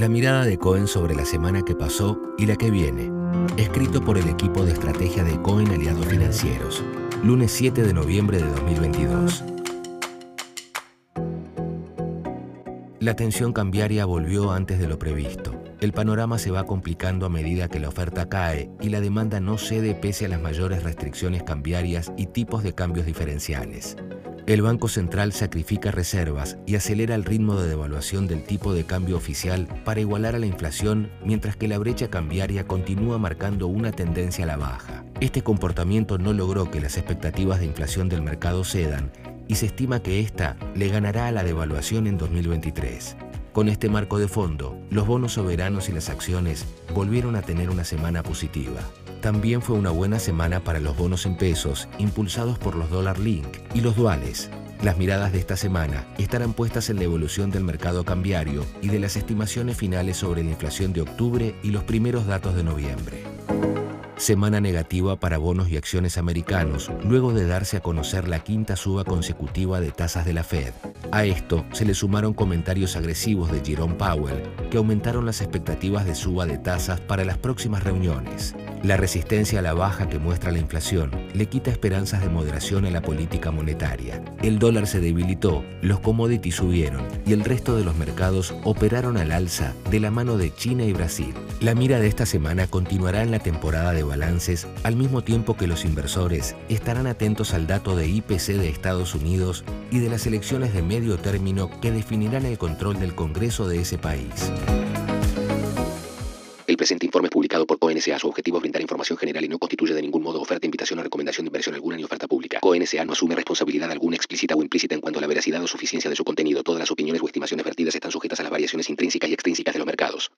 La mirada de Cohen sobre la semana que pasó y la que viene. Escrito por el equipo de estrategia de Cohen Aliados Financieros. Lunes 7 de noviembre de 2022. La tensión cambiaria volvió antes de lo previsto. El panorama se va complicando a medida que la oferta cae y la demanda no cede pese a las mayores restricciones cambiarias y tipos de cambios diferenciales. El Banco Central sacrifica reservas y acelera el ritmo de devaluación del tipo de cambio oficial para igualar a la inflación, mientras que la brecha cambiaria continúa marcando una tendencia a la baja. Este comportamiento no logró que las expectativas de inflación del mercado cedan y se estima que esta le ganará a la devaluación en 2023. Con este marco de fondo, los bonos soberanos y las acciones volvieron a tener una semana positiva. También fue una buena semana para los bonos en pesos, impulsados por los dólar link y los duales. Las miradas de esta semana estarán puestas en la evolución del mercado cambiario y de las estimaciones finales sobre la inflación de octubre y los primeros datos de noviembre. Semana negativa para bonos y acciones americanos, luego de darse a conocer la quinta suba consecutiva de tasas de la Fed. A esto se le sumaron comentarios agresivos de Jerome Powell, que aumentaron las expectativas de suba de tasas para las próximas reuniones. La resistencia a la baja que muestra la inflación le quita esperanzas de moderación en la política monetaria. El dólar se debilitó, los commodities subieron y el resto de los mercados operaron al alza de la mano de China y Brasil. La mira de esta semana continuará en la temporada de balances al mismo tiempo que los inversores estarán atentos al dato de IPC de Estados Unidos y de las elecciones de medio término que definirán el control del Congreso de ese país. El presente informe es publicado por CONSA. Su objetivo es brindar información general y no constituye de ningún modo oferta, invitación o recomendación de inversión alguna ni oferta pública. CONSA no asume responsabilidad alguna explícita o implícita en cuanto a la veracidad o suficiencia de su contenido. Todas las opiniones o estimaciones vertidas están sujetas a las variaciones intrínsecas y extrínsecas de los mercados.